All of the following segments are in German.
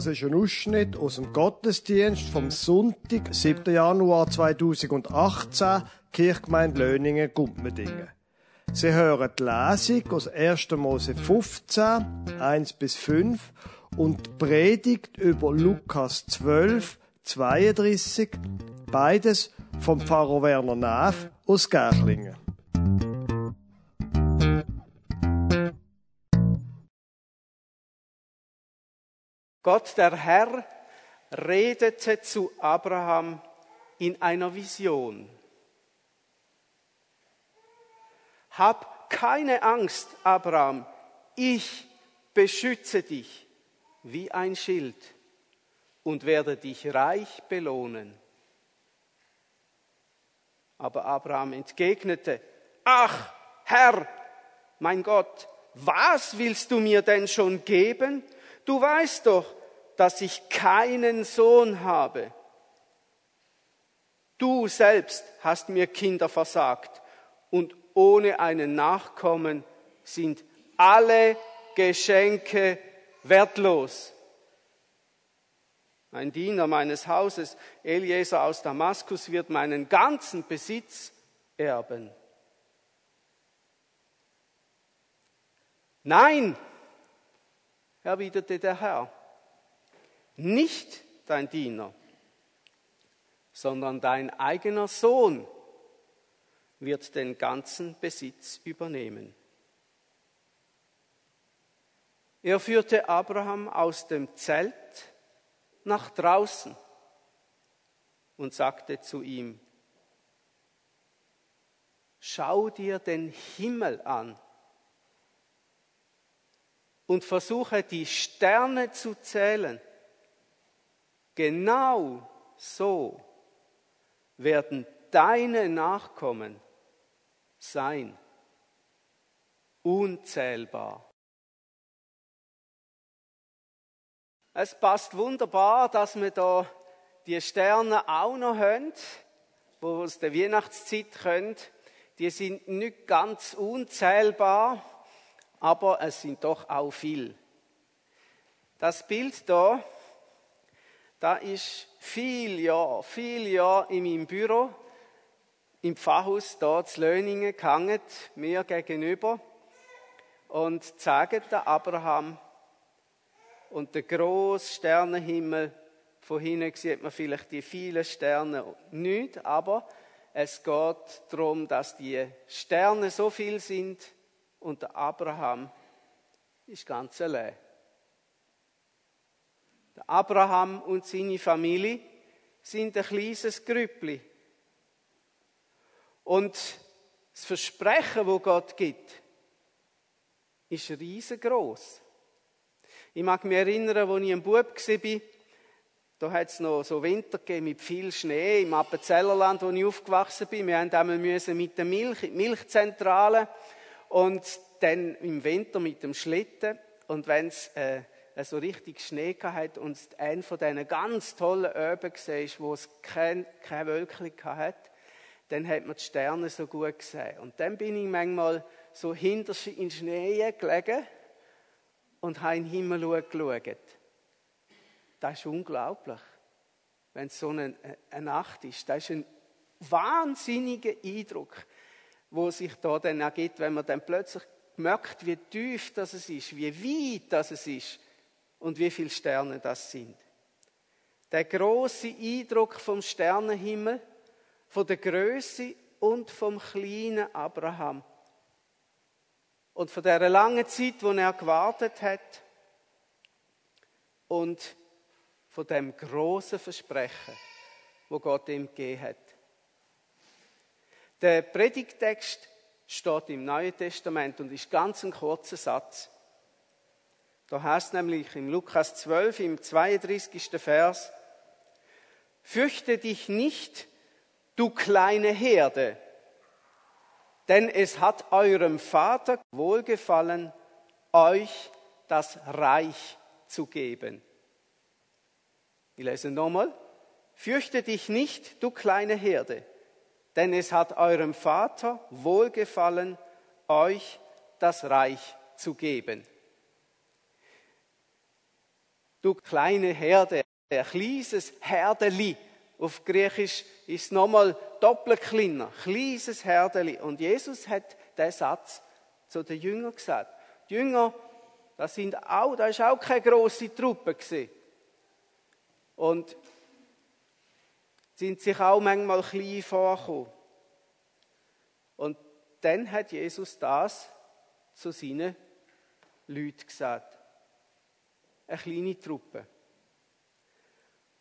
Das ist ein Ausschnitt aus dem Gottesdienst vom Sonntag, 7. Januar 2018, Kirchgemeinde Löningen, Gumpmedingen. Sie hören die Lesung aus 1. Mose 15, 1 bis 5 und die Predigt über Lukas 12, 32, beides vom Pfarrer Werner Neff aus Gärchlingen. Gott der Herr redete zu Abraham in einer Vision. Hab keine Angst, Abraham, ich beschütze dich wie ein Schild und werde dich reich belohnen. Aber Abraham entgegnete, ach Herr, mein Gott, was willst du mir denn schon geben? Du weißt doch, dass ich keinen Sohn habe. Du selbst hast mir Kinder versagt und ohne einen Nachkommen sind alle Geschenke wertlos. Ein Diener meines Hauses, Eliezer aus Damaskus, wird meinen ganzen Besitz erben. Nein, erwiderte der Herr, nicht dein Diener, sondern dein eigener Sohn wird den ganzen Besitz übernehmen. Er führte Abraham aus dem Zelt nach draußen und sagte zu ihm, schau dir den Himmel an und versuche die Sterne zu zählen. Genau so werden deine Nachkommen sein. Unzählbar. Es passt wunderbar, dass wir da die Sterne auch noch haben, wo aus der Weihnachtszeit können. Die sind nicht ganz unzählbar, aber es sind doch auch viel. Das Bild da, da ist viel Jahr, viel Jahr in meinem Büro, im Pfarrhaus da zu Löningen gehangen, mir gegenüber und zeigt der Abraham und der große Sternenhimmel. Von hinten sieht man vielleicht die vielen Sterne nicht, aber es geht darum, dass die Sterne so viel sind, und der Abraham ist ganz allein. Der Abraham und seine Familie sind ein kleines Grüppli. Und das Versprechen, wo Gott gibt, ist riesengroß. Ich mag mich erinnern, als ich ein Bub war, da hat es noch so Winter gegeben mit viel Schnee im Appenzellerland, wo ich aufgewachsen bin. Wir mussten einmal mit der Milch, Milchzentrale und dann im Winter mit dem Schlitten. Und wenn es äh, so richtig Schnee hat und ein von diesen ganz tollen Öben gesehen wo es kein, kein Wölkchen hat, dann hat man die Sterne so gut gesehen. Und dann bin ich manchmal so hinter in Schnee gelegen und habe in den Himmel geschaut. Das ist unglaublich, wenn es so eine, eine Nacht ist. Das ist ein wahnsinniger Eindruck wo sich da dann ergibt, wenn man dann plötzlich merkt, wie tief das es ist, wie weit das es ist und wie viele Sterne das sind. Der große Eindruck vom Sternenhimmel, von der Größe und vom kleinen Abraham und von der langen Zeit, wo er gewartet hat und von dem großen Versprechen, wo Gott ihm gegeben hat. Der Predigtext steht im Neuen Testament und ist ganz ein kurzer Satz. Da heißt nämlich im Lukas 12 im 32. Vers, Fürchte dich nicht, du kleine Herde, denn es hat eurem Vater wohlgefallen, euch das Reich zu geben. Ich lese nochmal. Fürchte dich nicht, du kleine Herde, denn es hat eurem Vater wohlgefallen, euch das Reich zu geben. du kleine Herde, ein kleines Herdeli. Auf Griechisch ist es nochmal doppelt kleiner, kleines Herdeli. Und Jesus hat diesen Satz zu den Jüngern gesagt. Die Jünger, das sind auch, da ist auch keine große Truppe gewesen. Und sind sich auch manchmal klein vorgekommen. Und dann hat Jesus das zu seinen Leuten gesagt. Eine kleine Truppe.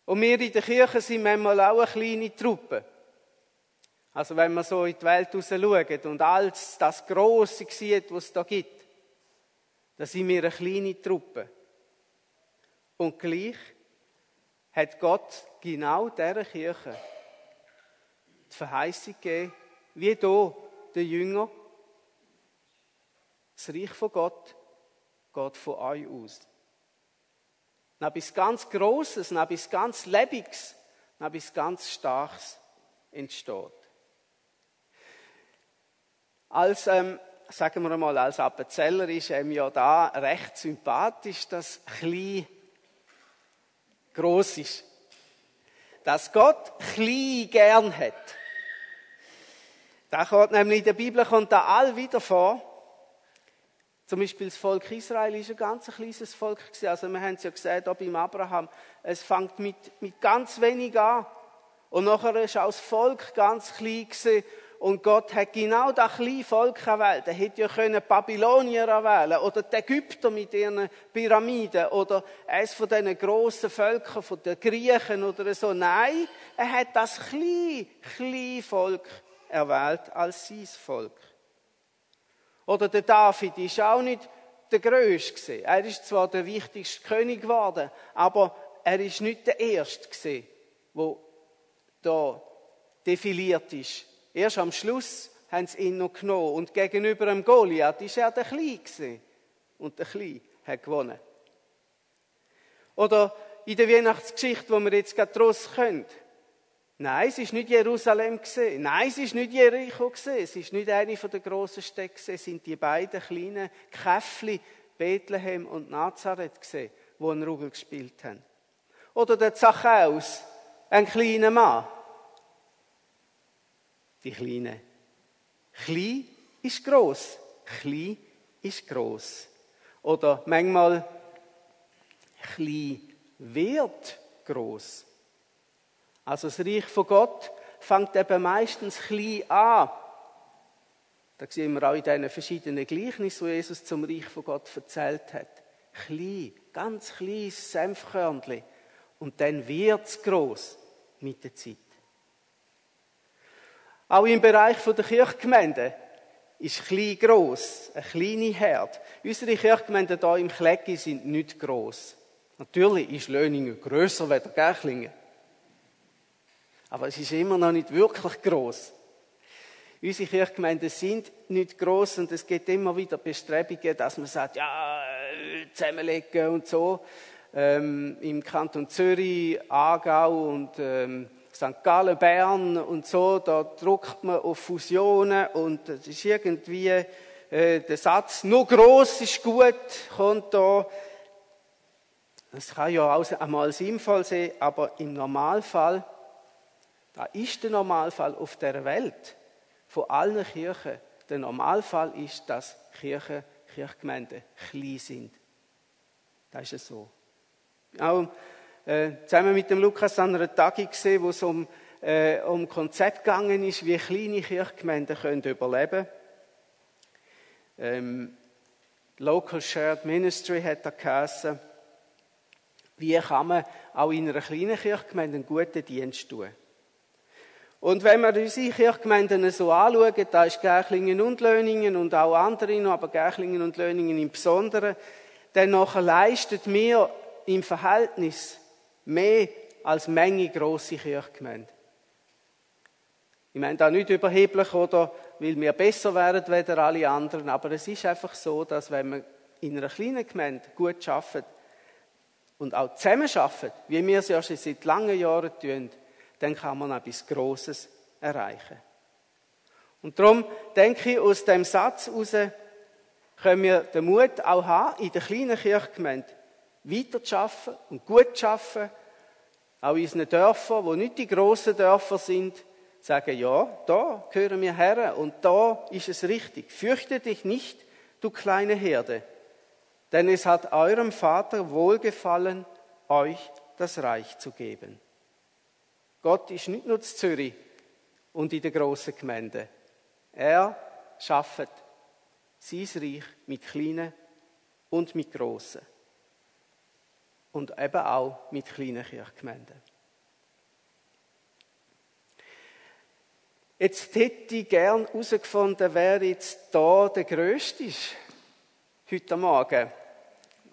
Und wir in der Kirche sind manchmal auch eine kleine Truppe. Also wenn man so in die Welt raus schaut und alles das Grosse sieht, was es da gibt, dann sind wir eine kleine Truppe. Und gleich hat Gott genau dieser Kirche die Verheißung gegeben, wie hier der Jünger, das Reich von Gott geht von euch aus. Nach etwas ganz Grosses, nach etwas ganz Lebendiges, nach etwas ganz Starkes entsteht. Als, ähm, sagen wir mal, als Appenzeller ist ihm ja da recht sympathisch, dass klein groß ist. Dass Gott klein gern hat. Da kommt nämlich in der Bibel kommt da all wieder vor. Zum Beispiel das Volk Israel ist ein ganz kleines Volk gewesen. Also wir haben es ja gesehen, da beim Abraham. Es fängt mit, mit ganz wenig an. Und nachher ist auch das Volk ganz klein gewesen. Und Gott hat genau das kleine Volk erwählt. Er hätte ja können Babylonier erwählen oder die Ägypter mit ihren Pyramiden oder eines von diesen grossen Völkern, von den Griechen oder so. Nein, er hat das kleine, kleine Volk erwählt als sein Volk. Oder der David ist auch nicht der Größte Er ist zwar der wichtigste König geworden, aber er ist nicht der Erste gewesen, der da defiliert ist. Erst am Schluss haben sie ihn noch genommen. Und gegenüber dem Goliath ist er der Kleine. Und der Kleine hat gewonnen. Oder in der Weihnachtsgeschichte, wo wir jetzt gerade draus können. Nein, es ist nicht Jerusalem. Nein, es ist nicht Jericho. Es ist nicht eine den grossen gesehen. Es sind die beiden kleinen Käffli, Bethlehem und Nazareth wo einen Rugel gespielt haben. Oder der Zachäus, ein kleiner Mann. Die Kleine. Klein ist groß. Klein ist groß. Oder manchmal klein wird groß. Also das Reich von Gott fängt eben meistens klein an. Da sehen wir auch in diesen verschiedenen Gleichnissen, die Jesus zum Reich von Gott erzählt hat. Klein, ganz kleines Senfkörnchen. Und dann wird es gross mit der Zeit. Auch im Bereich der Kirchgemeinde ist klein gross, eine kleine Herd. Unsere Kirchgemeinden hier im Klecki sind nicht gross. Natürlich ist Löningen grösser als Gärchlingen. Aber es ist immer noch nicht wirklich groß. Unsere Kirchgemeinden sind nicht groß und es gibt immer wieder Bestrebungen, dass man sagt, ja, zusammenlegen und so. Ähm, Im Kanton Zürich, Aargau und ähm, St. Gallen, Bern und so, da druckt man auf Fusionen und es ist irgendwie äh, der Satz, nur groß ist gut, kommt da. Das kann ja auch einmal sinnvoll sein, aber im Normalfall das ist der Normalfall auf der Welt von allen Kirchen. Der Normalfall ist, dass Kirchen, Kirchgemeinden klein sind. Das ist so. Auch äh, zusammen mit dem Lukas an einer Tagung gesehen, wo es um, äh, um Konzept gegangen ist, wie kleine Kirchgemeinden können überleben ähm, Local Shared Ministry hat da geheißen. Wie kann man auch in einer kleinen Kirchgemeinde einen guten Dienst tun? Und wenn wir unsere Kirchgemeinden so anschauen, da ist Gärchlingen und Löningen und auch andere noch, aber Gärchlingen und Löningen im Besonderen, dann nachher leistet mir im Verhältnis mehr als Menge grosse Kirchgemeinden. Ich meine da nicht überheblich oder weil wir besser wären als alle anderen, aber es ist einfach so, dass wenn man in einer kleinen Gemeinde gut arbeitet und auch zusammen arbeitet, wie wir es ja schon seit langen Jahren tun, dann kann man etwas Großes erreichen. Und darum denke ich, aus dem Satz heraus können wir den Mut auch haben, in der kleinen Kirchgemeinde weiter zu arbeiten und gut zu arbeiten, auch in unseren Dörfern, wo nicht die grossen Dörfer sind, sagen, ja, da gehören wir her und da ist es richtig. Fürchte dich nicht, du kleine Herde, denn es hat eurem Vater wohlgefallen, euch das Reich zu geben. Gott ist nicht nur in Zürich und in der grossen Gemeinde. Er schafft sein Reich mit kleinen und mit grossen. Und eben auch mit kleinen Kirchgemeinden. Jetzt hätte ich gern herausgefunden, wer jetzt da der Größte ist. Heute Morgen.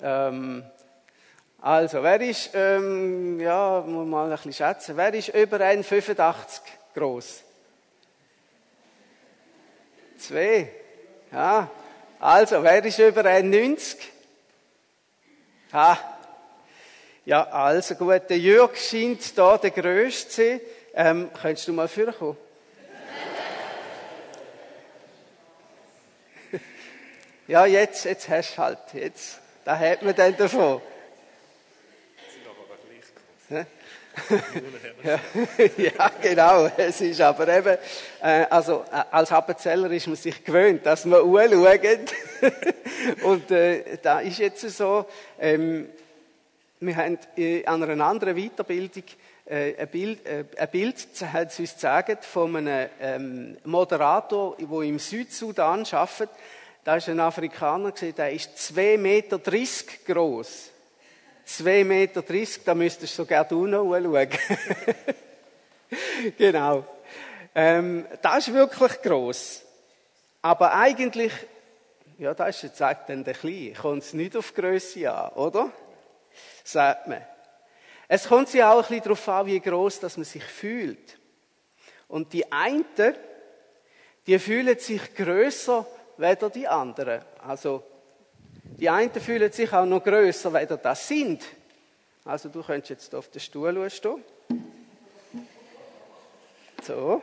Ähm, also, wer ist, ähm, ja, muss mal ein bisschen schätzen, wer ist über 1,85 groß? Zwei. Ja. Also, wer ist über 1,90? Ha. Ja, also gut, der Jörg scheint da der Größte zu sein. Ähm, könntest du mal vorkommen? Ja, jetzt, jetzt hast du halt, jetzt, da hat man dann davon. ja, ja, genau. Es ist aber eben, äh, also äh, als Appenzeller ist man sich gewöhnt, dass man anschaut. Und äh, da ist jetzt so, ähm, wir haben äh, an einer anderen Weiterbildung äh, ein Bild, äh, ein Bild hat gezeigt von einem ähm, Moderator, der im Südsudan arbeitet da ist ein Afrikaner der ist 2,30 Meter groß. 2,30 Meter, da müsstest du sogar du noch schauen. genau. Ähm, das ist wirklich groß. Aber eigentlich, ja, das ist jetzt sagt dann der Kleine, kommt es nicht auf Größe an, oder? Sagt man. Es kommt sich auch ein bisschen darauf an, wie groß dass man sich fühlt. Und die einen, die fühlen sich größer weder die anderen. Also, die einen fühlen sich auch noch größer, weder das sind. Also, du könntest jetzt auf den Stuhl stehen. So.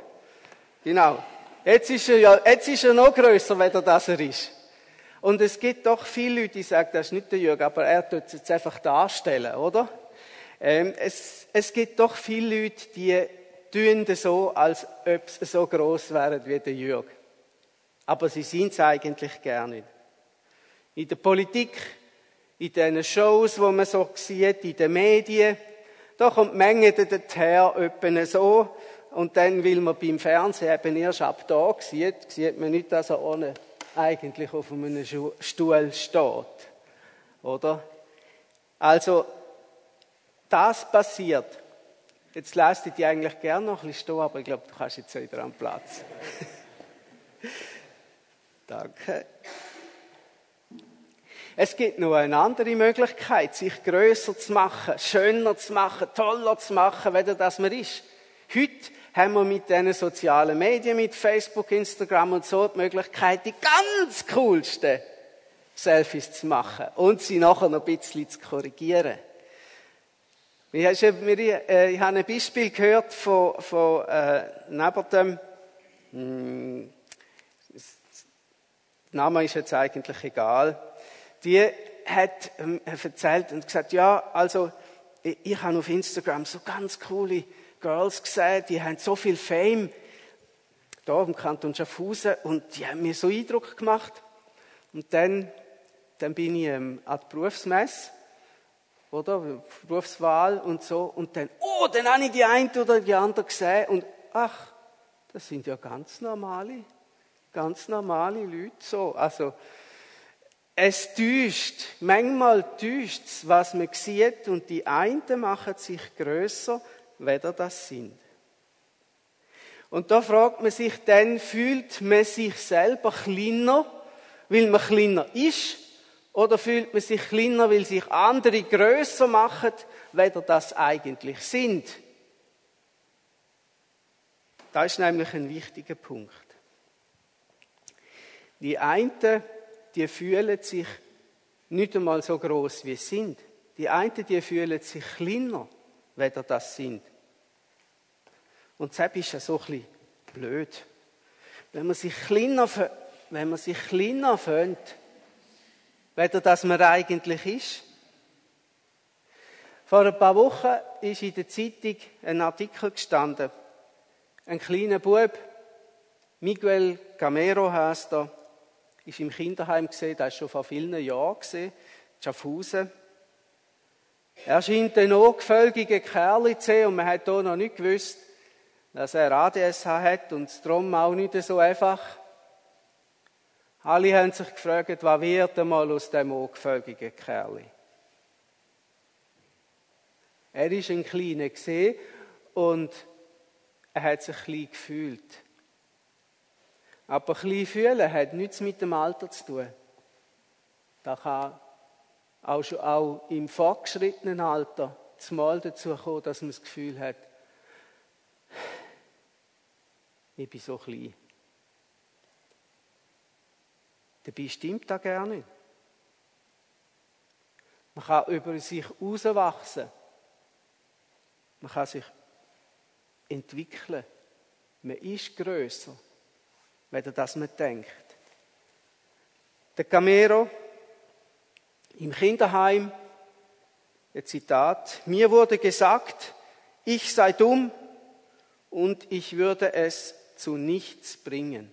Genau. Jetzt ist er ja, jetzt ist er noch größer, weder das er ist. Und es gibt doch viele Leute, die sagen, das ist nicht der Jürgen, aber er tut es jetzt einfach darstellen, oder? Ähm, es, es gibt doch viele Leute, die tun so, als ob sie so groß wären wie der Jürgen. Aber sie sind es eigentlich gar nicht. In der Politik, in den Shows, wo man so sieht, in den Medien, da kommt die Menge daher, etwa so, und dann will man beim Fernsehen eben erst ab da sieht, sieht man nicht, dass er ohne eigentlich auf einem Stuhl steht. Oder? Also, das passiert. Jetzt lässt ich dich eigentlich gerne noch ein bisschen stehen, aber ich glaube, du kannst jetzt wieder am Platz. Danke. Es gibt noch eine andere Möglichkeit, sich größer zu machen, schöner zu machen, toller zu machen, weder das man ist. Heute haben wir mit diesen sozialen Medien, mit Facebook, Instagram und so, die Möglichkeit, die ganz coolsten Selfies zu machen und sie nachher noch ein bisschen zu korrigieren. Ich habe ein Beispiel gehört von, von äh, neben dem, hm, Name ist jetzt eigentlich egal, die hat ähm, erzählt und gesagt, ja, also ich, ich habe auf Instagram so ganz coole Girls gesehen, die haben so viel Fame da im Kanton Schaffhausen und die haben mir so Eindruck gemacht. Und dann, dann bin ich ähm, an der Berufsmesse, oder? Berufswahl und so. Und dann, oh, dann habe ich die eine oder die andere gesehen und ach, das sind ja ganz normale Ganz normale Leute so. Also, es täuscht, manchmal täuscht was man sieht, und die einen machen sich größer, weder das sind. Und da fragt man sich dann, fühlt man sich selber kleiner, weil man kleiner ist, oder fühlt man sich kleiner, weil sich andere größer machen, weder das eigentlich sind? Das ist nämlich ein wichtiger Punkt. Die einen, die fühlen sich nicht einmal so groß wie sie sind. Die einen, die fühlen sich kleiner, weder das sind. Und deshalb ist es so ein bisschen blöd. Wenn man sich kleiner, wenn man sich kleiner fühlt, weder das man eigentlich ist, Vor ein paar Wochen ist in der Zeitung ein Artikel gestanden. Ein kleiner Bub, Miguel Gamero heißt er, ist im Kinderheim gesehen, das ist schon vor vielen Jahren gesehen, Schaffhausen. Er scheint ein angefölgiger Kerl zu sein und man hat hier noch nicht gewusst, dass er ADSH hat und darum auch nicht so einfach. Alle haben sich gefragt, was wird einmal aus dem angefölgigen Kerl? Er ist ein kleiner gesehen und er hat sich klein gefühlt. Aber klein fühlen hat nichts mit dem Alter zu tun. Da kann auch schon auch im fortgeschrittenen Alter zumal dazu kommen, dass man das Gefühl hat, ich bin so klein. Dabei stimmt das gar nicht. Man kann über sich herauswachsen. Man kann sich entwickeln. Man ist größer, wenn das man denkt. Der Camero im Kinderheim, ein Zitat, mir wurde gesagt, ich sei dumm und ich würde es zu nichts bringen.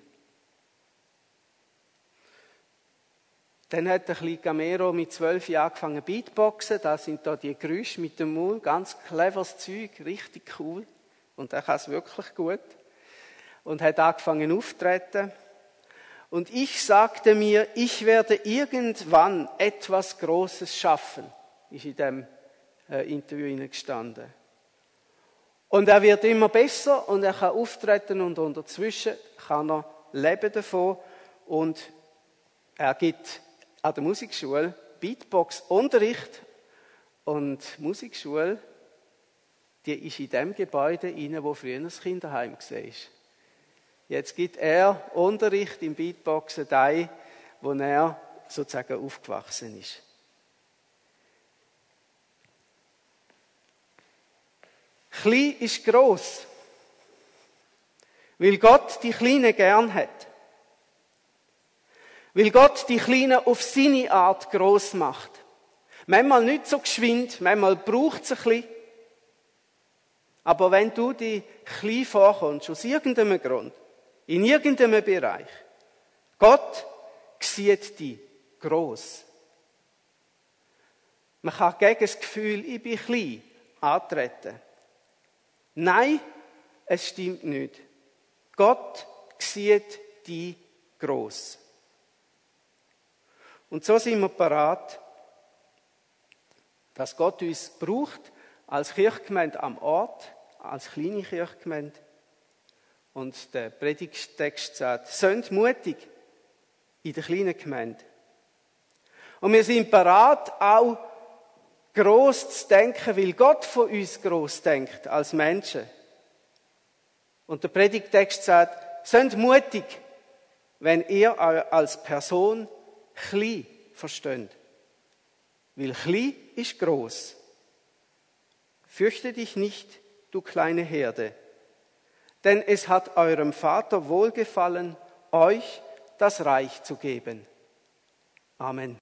Dann hat der kleine Camero mit zwölf Jahren angefangen Beatboxen. Da sind da die Geräusche mit dem Mund. Ganz cleveres Zeug, richtig cool. Und er kann es wirklich gut. Und hat angefangen auftreten. Und ich sagte mir, ich werde irgendwann etwas Großes schaffen. Ist in dem äh, Interview gestanden. Und er wird immer besser und er kann auftreten und unterzwischen kann er leben davon und er gibt an der Musikschule Beatbox-Unterricht und Musikschule, die ist in dem Gebäude inne, wo früher das Kinderheim war. Jetzt gibt er Unterricht im Beatboxen da, wo er sozusagen aufgewachsen ist. Klein ist groß, weil Gott die Kleine gern hat. Weil Gott die Kleinen auf seine Art groß macht. Manchmal nicht so geschwind, manchmal braucht es ein bisschen. Aber wenn du die klein vorkommst, aus irgendeinem Grund, in irgendeinem Bereich, Gott sieht die groß. Man kann gegen das Gefühl, ich bin klein, antreten. Nein, es stimmt nicht. Gott sieht die groß. Und so sind wir parat, dass Gott uns braucht als Kirchgemeinde am Ort, als kleine Kirchgemeinde. Und der Predigtext sagt, sind mutig in der kleinen Gemeinde. Und wir sind parat, auch groß zu denken, weil Gott von uns groß denkt als Menschen. Und der Predigtext sagt, sind mutig, wenn ihr als Person klein versteht. Weil klein ist groß. Fürchte dich nicht, du kleine Herde, denn es hat eurem Vater wohlgefallen, euch das Reich zu geben. Amen.